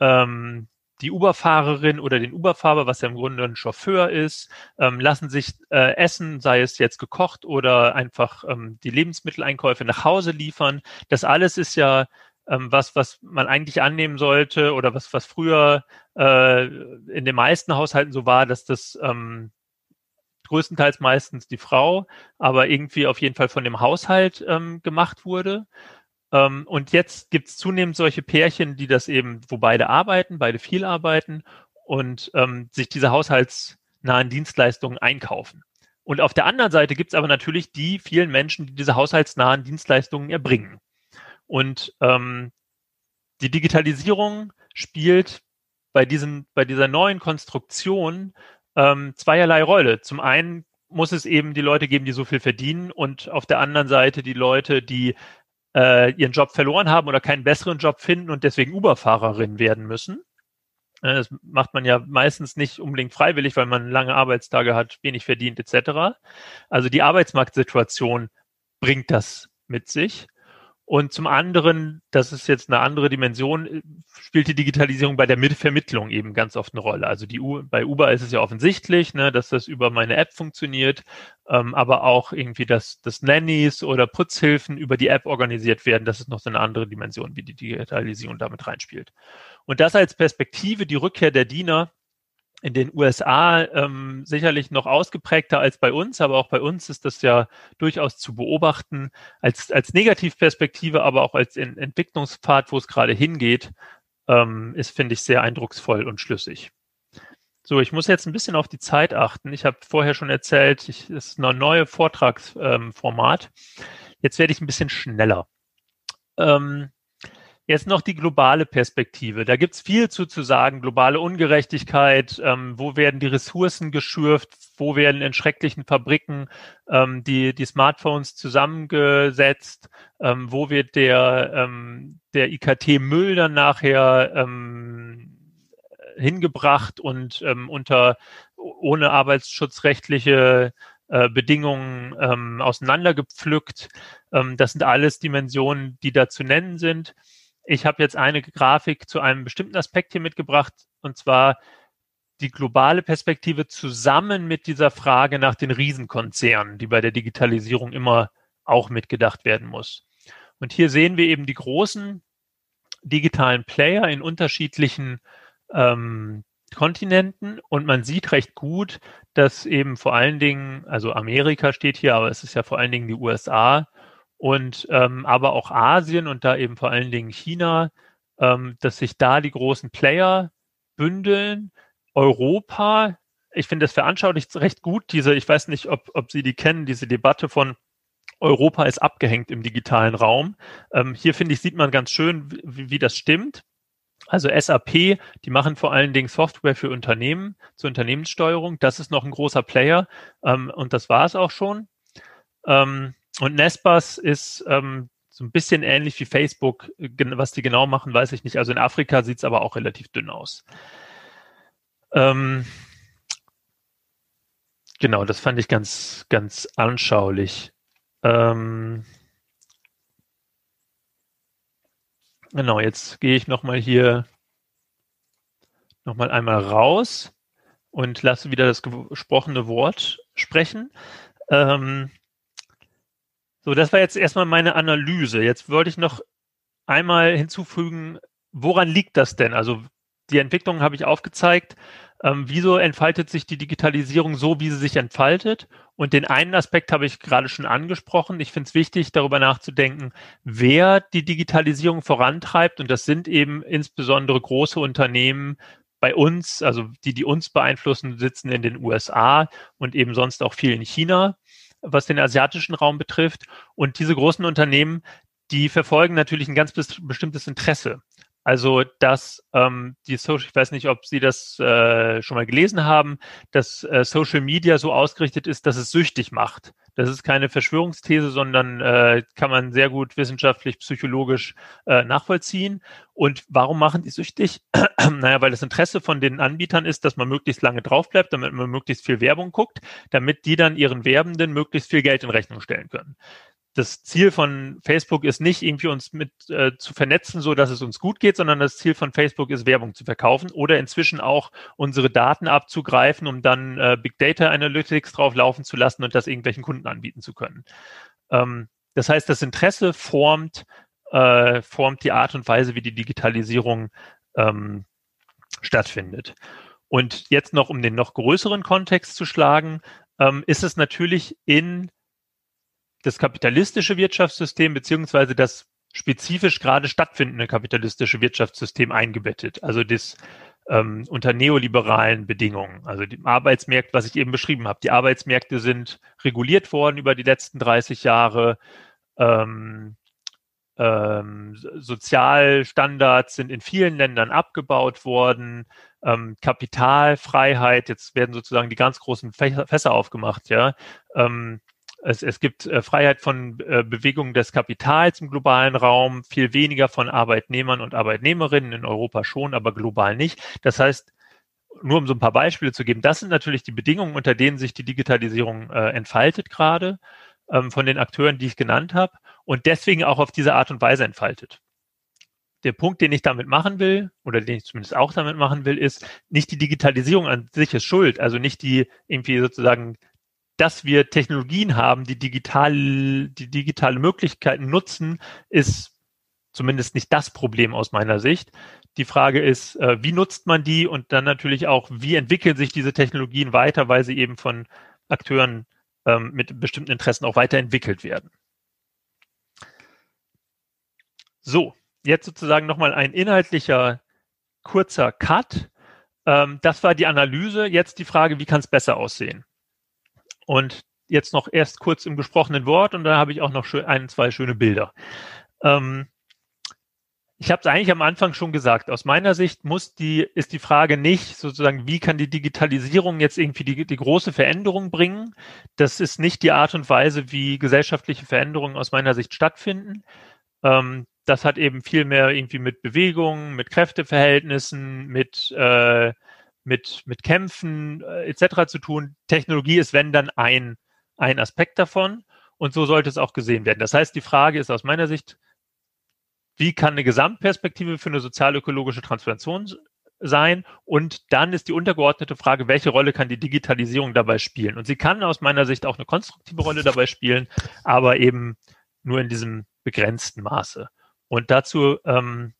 ähm, die Uberfahrerin oder den Uberfahrer, was ja im Grunde ein Chauffeur ist, ähm, lassen sich äh, essen, sei es jetzt gekocht oder einfach ähm, die Lebensmitteleinkäufe nach Hause liefern. Das alles ist ja was, was man eigentlich annehmen sollte oder was, was früher äh, in den meisten Haushalten so war, dass das ähm, größtenteils meistens die Frau, aber irgendwie auf jeden Fall von dem Haushalt ähm, gemacht wurde. Ähm, und jetzt gibt es zunehmend solche Pärchen, die das eben, wo beide arbeiten, beide viel arbeiten und ähm, sich diese haushaltsnahen Dienstleistungen einkaufen. Und auf der anderen Seite gibt es aber natürlich die vielen Menschen, die diese haushaltsnahen Dienstleistungen erbringen. Und ähm, die Digitalisierung spielt bei, diesem, bei dieser neuen Konstruktion ähm, zweierlei Rolle. Zum einen muss es eben die Leute geben, die so viel verdienen und auf der anderen Seite die Leute, die äh, ihren Job verloren haben oder keinen besseren Job finden und deswegen Uberfahrerin werden müssen. Äh, das macht man ja meistens nicht unbedingt freiwillig, weil man lange Arbeitstage hat, wenig verdient etc. Also die Arbeitsmarktsituation bringt das mit sich. Und zum anderen, das ist jetzt eine andere Dimension, spielt die Digitalisierung bei der Vermittlung eben ganz oft eine Rolle. Also die U bei Uber ist es ja offensichtlich, ne, dass das über meine App funktioniert, ähm, aber auch irgendwie, dass, dass Nannies oder Putzhilfen über die App organisiert werden. Das ist noch so eine andere Dimension, wie die Digitalisierung damit reinspielt. Und das als Perspektive, die Rückkehr der Diener, in den USA ähm, sicherlich noch ausgeprägter als bei uns, aber auch bei uns ist das ja durchaus zu beobachten als, als Negativperspektive, aber auch als in Entwicklungspfad, wo es gerade hingeht, ähm, ist, finde ich, sehr eindrucksvoll und schlüssig. So, ich muss jetzt ein bisschen auf die Zeit achten. Ich habe vorher schon erzählt, es ist ein neues Vortragsformat. Ähm, jetzt werde ich ein bisschen schneller. Ähm, Jetzt noch die globale Perspektive. Da gibt's viel zu, zu sagen. Globale Ungerechtigkeit, ähm, wo werden die Ressourcen geschürft, wo werden in schrecklichen Fabriken ähm, die, die Smartphones zusammengesetzt, ähm, wo wird der, ähm, der IKT-Müll dann nachher ähm, hingebracht und ähm, unter ohne arbeitsschutzrechtliche äh, Bedingungen ähm, auseinandergepflückt. Ähm, das sind alles Dimensionen, die da zu nennen sind. Ich habe jetzt eine Grafik zu einem bestimmten Aspekt hier mitgebracht, und zwar die globale Perspektive zusammen mit dieser Frage nach den Riesenkonzernen, die bei der Digitalisierung immer auch mitgedacht werden muss. Und hier sehen wir eben die großen digitalen Player in unterschiedlichen ähm, Kontinenten und man sieht recht gut, dass eben vor allen Dingen, also Amerika steht hier, aber es ist ja vor allen Dingen die USA, und ähm, aber auch Asien und da eben vor allen Dingen China, ähm, dass sich da die großen Player bündeln. Europa, ich finde das veranschaulicht recht gut, diese, ich weiß nicht, ob, ob Sie die kennen, diese Debatte von Europa ist abgehängt im digitalen Raum. Ähm, hier finde ich, sieht man ganz schön, wie, wie das stimmt. Also SAP, die machen vor allen Dingen Software für Unternehmen, zur Unternehmenssteuerung. Das ist noch ein großer Player ähm, und das war es auch schon. Ähm, und Nespas ist ähm, so ein bisschen ähnlich wie Facebook. Was die genau machen, weiß ich nicht. Also in Afrika sieht es aber auch relativ dünn aus. Ähm, genau, das fand ich ganz, ganz anschaulich. Ähm, genau, jetzt gehe ich nochmal hier nochmal einmal raus und lasse wieder das gesprochene Wort sprechen. Ähm, so, das war jetzt erstmal meine Analyse. Jetzt wollte ich noch einmal hinzufügen, woran liegt das denn? Also die Entwicklung habe ich aufgezeigt. Ähm, wieso entfaltet sich die Digitalisierung so, wie sie sich entfaltet? Und den einen Aspekt habe ich gerade schon angesprochen. Ich finde es wichtig, darüber nachzudenken, wer die Digitalisierung vorantreibt. Und das sind eben insbesondere große Unternehmen bei uns, also die, die uns beeinflussen, sitzen in den USA und eben sonst auch viel in China was den asiatischen Raum betrifft. Und diese großen Unternehmen, die verfolgen natürlich ein ganz bestimmtes Interesse. Also, dass ähm, die Social, ich weiß nicht, ob Sie das äh, schon mal gelesen haben, dass äh, Social Media so ausgerichtet ist, dass es süchtig macht. Das ist keine Verschwörungsthese, sondern äh, kann man sehr gut wissenschaftlich, psychologisch äh, nachvollziehen. Und warum machen die süchtig? naja, weil das Interesse von den Anbietern ist, dass man möglichst lange drauf bleibt, damit man möglichst viel Werbung guckt, damit die dann ihren Werbenden möglichst viel Geld in Rechnung stellen können das Ziel von Facebook ist nicht irgendwie uns mit äh, zu vernetzen, so dass es uns gut geht, sondern das Ziel von Facebook ist Werbung zu verkaufen oder inzwischen auch unsere Daten abzugreifen, um dann äh, Big Data Analytics drauf laufen zu lassen und das irgendwelchen Kunden anbieten zu können. Ähm, das heißt, das Interesse formt äh, formt die Art und Weise, wie die Digitalisierung ähm, stattfindet. Und jetzt noch, um den noch größeren Kontext zu schlagen, ähm, ist es natürlich in das kapitalistische Wirtschaftssystem beziehungsweise das spezifisch gerade stattfindende kapitalistische Wirtschaftssystem eingebettet. Also das ähm, unter neoliberalen Bedingungen. Also die Arbeitsmärkte, was ich eben beschrieben habe. Die Arbeitsmärkte sind reguliert worden über die letzten 30 Jahre. Ähm, ähm, Sozialstandards sind in vielen Ländern abgebaut worden. Ähm, Kapitalfreiheit, jetzt werden sozusagen die ganz großen Fässer aufgemacht, ja. Ähm, es, es gibt äh, Freiheit von äh, Bewegung des Kapitals im globalen Raum, viel weniger von Arbeitnehmern und Arbeitnehmerinnen in Europa schon, aber global nicht. Das heißt, nur um so ein paar Beispiele zu geben, das sind natürlich die Bedingungen, unter denen sich die Digitalisierung äh, entfaltet gerade ähm, von den Akteuren, die ich genannt habe und deswegen auch auf diese Art und Weise entfaltet. Der Punkt, den ich damit machen will, oder den ich zumindest auch damit machen will, ist, nicht die Digitalisierung an sich ist schuld, also nicht die irgendwie sozusagen dass wir Technologien haben, die digital, die digitale Möglichkeiten nutzen, ist zumindest nicht das Problem aus meiner Sicht. Die Frage ist, äh, wie nutzt man die und dann natürlich auch, wie entwickeln sich diese Technologien weiter, weil sie eben von Akteuren ähm, mit bestimmten Interessen auch weiterentwickelt werden. So, jetzt sozusagen nochmal ein inhaltlicher kurzer Cut. Ähm, das war die Analyse. Jetzt die Frage, wie kann es besser aussehen? Und jetzt noch erst kurz im gesprochenen Wort und dann habe ich auch noch ein, zwei schöne Bilder. Ähm, ich habe es eigentlich am Anfang schon gesagt. Aus meiner Sicht muss die, ist die Frage nicht sozusagen, wie kann die Digitalisierung jetzt irgendwie die, die große Veränderung bringen? Das ist nicht die Art und Weise, wie gesellschaftliche Veränderungen aus meiner Sicht stattfinden. Ähm, das hat eben viel mehr irgendwie mit Bewegungen, mit Kräfteverhältnissen, mit äh, mit, mit Kämpfen äh, etc. zu tun. Technologie ist, wenn dann ein, ein Aspekt davon. Und so sollte es auch gesehen werden. Das heißt, die Frage ist aus meiner Sicht, wie kann eine Gesamtperspektive für eine sozial-ökologische Transformation sein? Und dann ist die untergeordnete Frage, welche Rolle kann die Digitalisierung dabei spielen? Und sie kann aus meiner Sicht auch eine konstruktive Rolle dabei spielen, aber eben nur in diesem begrenzten Maße. Und dazu ähm,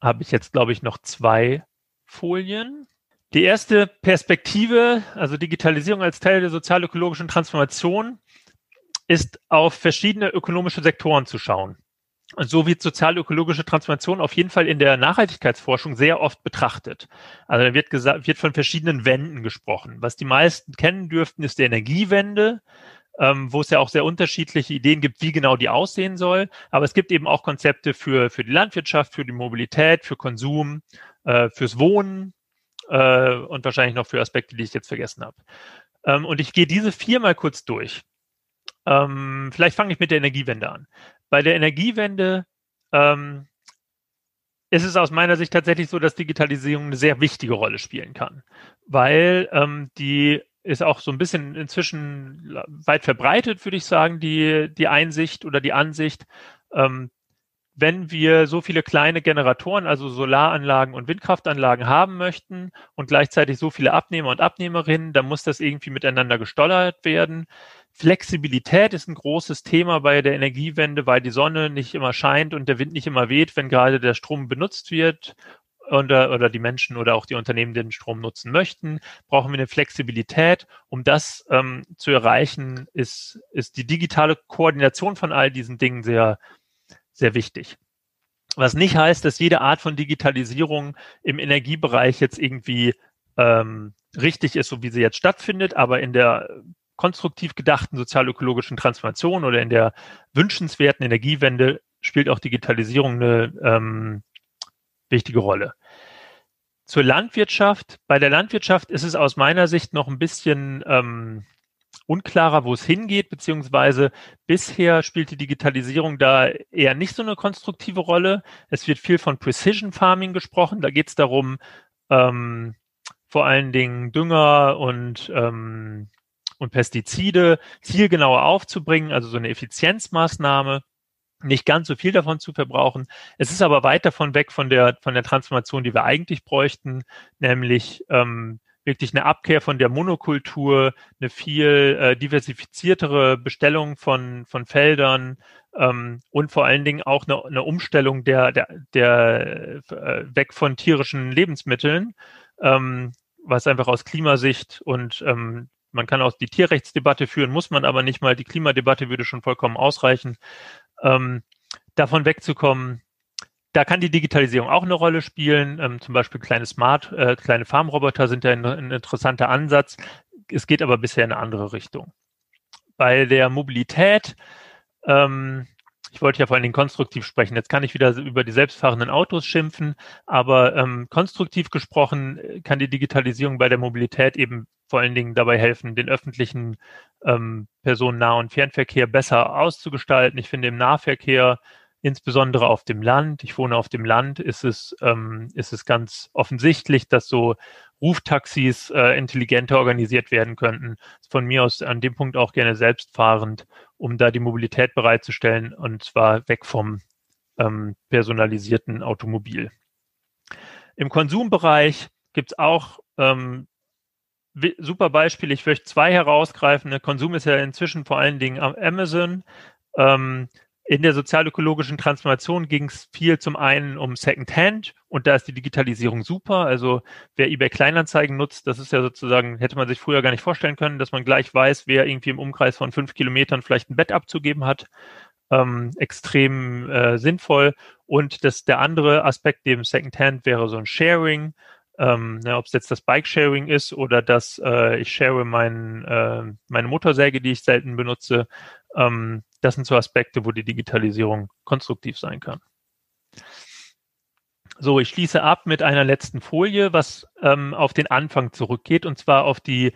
habe ich jetzt, glaube ich, noch zwei Folien. Die erste Perspektive, also Digitalisierung als Teil der sozial-ökologischen Transformation, ist auf verschiedene ökonomische Sektoren zu schauen. Und so wird sozial-ökologische Transformation auf jeden Fall in der Nachhaltigkeitsforschung sehr oft betrachtet. Also da wird gesagt, wird von verschiedenen Wenden gesprochen. Was die meisten kennen dürften, ist die Energiewende. ähm, wo es ja auch sehr unterschiedliche Ideen gibt, wie genau die aussehen soll. Aber es gibt eben auch Konzepte für, für die Landwirtschaft, für die Mobilität, für Konsum, äh, fürs Wohnen äh, und wahrscheinlich noch für Aspekte, die ich jetzt vergessen habe. Ähm, und ich gehe diese vier mal kurz durch. Ähm, vielleicht fange ich mit der Energiewende an. Bei der Energiewende ähm, ist es aus meiner Sicht tatsächlich so, dass Digitalisierung eine sehr wichtige Rolle spielen kann, weil ähm, die ist auch so ein bisschen inzwischen weit verbreitet, würde ich sagen, die, die Einsicht oder die Ansicht, ähm, wenn wir so viele kleine Generatoren, also Solaranlagen und Windkraftanlagen haben möchten und gleichzeitig so viele Abnehmer und Abnehmerinnen, dann muss das irgendwie miteinander gesteuert werden. Flexibilität ist ein großes Thema bei der Energiewende, weil die Sonne nicht immer scheint und der Wind nicht immer weht, wenn gerade der Strom benutzt wird oder, oder die Menschen oder auch die Unternehmen den Strom nutzen möchten, brauchen wir eine Flexibilität. Um das ähm, zu erreichen, ist, ist die digitale Koordination von all diesen Dingen sehr, sehr wichtig. Was nicht heißt, dass jede Art von Digitalisierung im Energiebereich jetzt irgendwie ähm, richtig ist, so wie sie jetzt stattfindet, aber in der konstruktiv gedachten sozialökologischen Transformation oder in der wünschenswerten Energiewende spielt auch Digitalisierung eine ähm, wichtige Rolle. Zur Landwirtschaft. Bei der Landwirtschaft ist es aus meiner Sicht noch ein bisschen ähm, unklarer, wo es hingeht, beziehungsweise bisher spielt die Digitalisierung da eher nicht so eine konstruktive Rolle. Es wird viel von Precision Farming gesprochen. Da geht es darum, ähm, vor allen Dingen Dünger und, ähm, und Pestizide zielgenauer aufzubringen, also so eine Effizienzmaßnahme nicht ganz so viel davon zu verbrauchen. Es ist aber weit davon weg von der, von der Transformation, die wir eigentlich bräuchten, nämlich ähm, wirklich eine Abkehr von der Monokultur, eine viel äh, diversifiziertere Bestellung von, von Feldern ähm, und vor allen Dingen auch eine, eine Umstellung der, der, der äh, weg von tierischen Lebensmitteln, ähm, was einfach aus Klimasicht und ähm, man kann auch die Tierrechtsdebatte führen, muss man aber nicht mal. Die Klimadebatte würde schon vollkommen ausreichen ähm, davon wegzukommen. Da kann die Digitalisierung auch eine Rolle spielen. Ähm, zum Beispiel kleine Smart, äh, kleine Farmroboter sind ja ein, ein interessanter Ansatz. Es geht aber bisher in eine andere Richtung. Bei der Mobilität, ähm, ich wollte ja vor allen Dingen konstruktiv sprechen. Jetzt kann ich wieder über die selbstfahrenden Autos schimpfen, aber ähm, konstruktiv gesprochen kann die Digitalisierung bei der Mobilität eben vor allen Dingen dabei helfen, den öffentlichen ähm, Personennah- und Fernverkehr besser auszugestalten. Ich finde im Nahverkehr, insbesondere auf dem Land, ich wohne auf dem Land, ist es, ähm, ist es ganz offensichtlich, dass so Ruftaxis äh, intelligenter organisiert werden könnten. Von mir aus an dem Punkt auch gerne selbstfahrend, um da die Mobilität bereitzustellen und zwar weg vom ähm, personalisierten Automobil. Im Konsumbereich gibt es auch ähm, super Beispiel. Ich möchte zwei herausgreifen. Der Konsum ist ja inzwischen vor allen Dingen am Amazon. Ähm, in der sozialökologischen Transformation ging es viel zum einen um Secondhand und da ist die Digitalisierung super. Also wer eBay Kleinanzeigen nutzt, das ist ja sozusagen, hätte man sich früher gar nicht vorstellen können, dass man gleich weiß, wer irgendwie im Umkreis von fünf Kilometern vielleicht ein Bett abzugeben hat. Ähm, extrem äh, sinnvoll. Und das, der andere Aspekt neben Secondhand wäre so ein Sharing ähm, ne, ob es jetzt das Bike-Sharing ist oder dass äh, ich share mein, äh, meine Motorsäge, die ich selten benutze. Ähm, das sind so Aspekte, wo die Digitalisierung konstruktiv sein kann. So, ich schließe ab mit einer letzten Folie, was ähm, auf den Anfang zurückgeht, und zwar auf die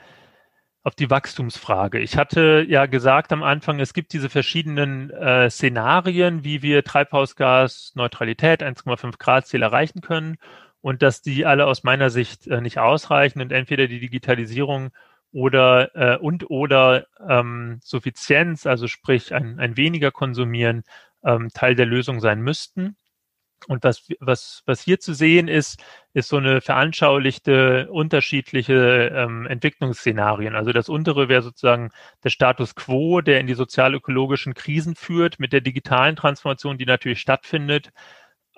auf die Wachstumsfrage. Ich hatte ja gesagt am Anfang, es gibt diese verschiedenen äh, Szenarien, wie wir Treibhausgasneutralität 1,5 Grad Ziel erreichen können und dass die alle aus meiner Sicht äh, nicht ausreichen und entweder die Digitalisierung oder äh, und oder ähm, Suffizienz, also sprich ein, ein weniger konsumieren, ähm, Teil der Lösung sein müssten. Und was, was, was hier zu sehen ist, ist so eine veranschaulichte unterschiedliche ähm, Entwicklungsszenarien. Also das untere wäre sozusagen der Status quo, der in die sozial-ökologischen Krisen führt, mit der digitalen Transformation, die natürlich stattfindet.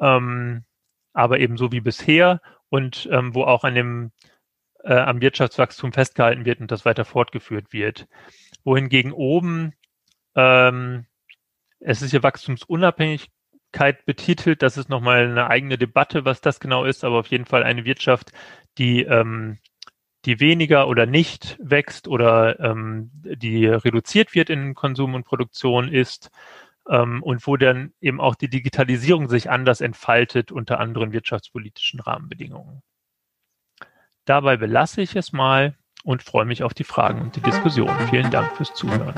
Ähm, aber eben so wie bisher und ähm, wo auch an dem äh, am Wirtschaftswachstum festgehalten wird und das weiter fortgeführt wird. Wohingegen oben ähm, es ist hier Wachstumsunabhängigkeit betitelt. Das ist nochmal eine eigene Debatte, was das genau ist, aber auf jeden Fall eine Wirtschaft, die, ähm, die weniger oder nicht wächst oder ähm, die reduziert wird in Konsum und Produktion ist ähm, und wo dann eben auch die Digitalisierung sich anders entfaltet unter anderen wirtschaftspolitischen Rahmenbedingungen. Dabei belasse ich es mal und freue mich auf die Fragen und die Diskussion. Vielen Dank fürs Zuhören.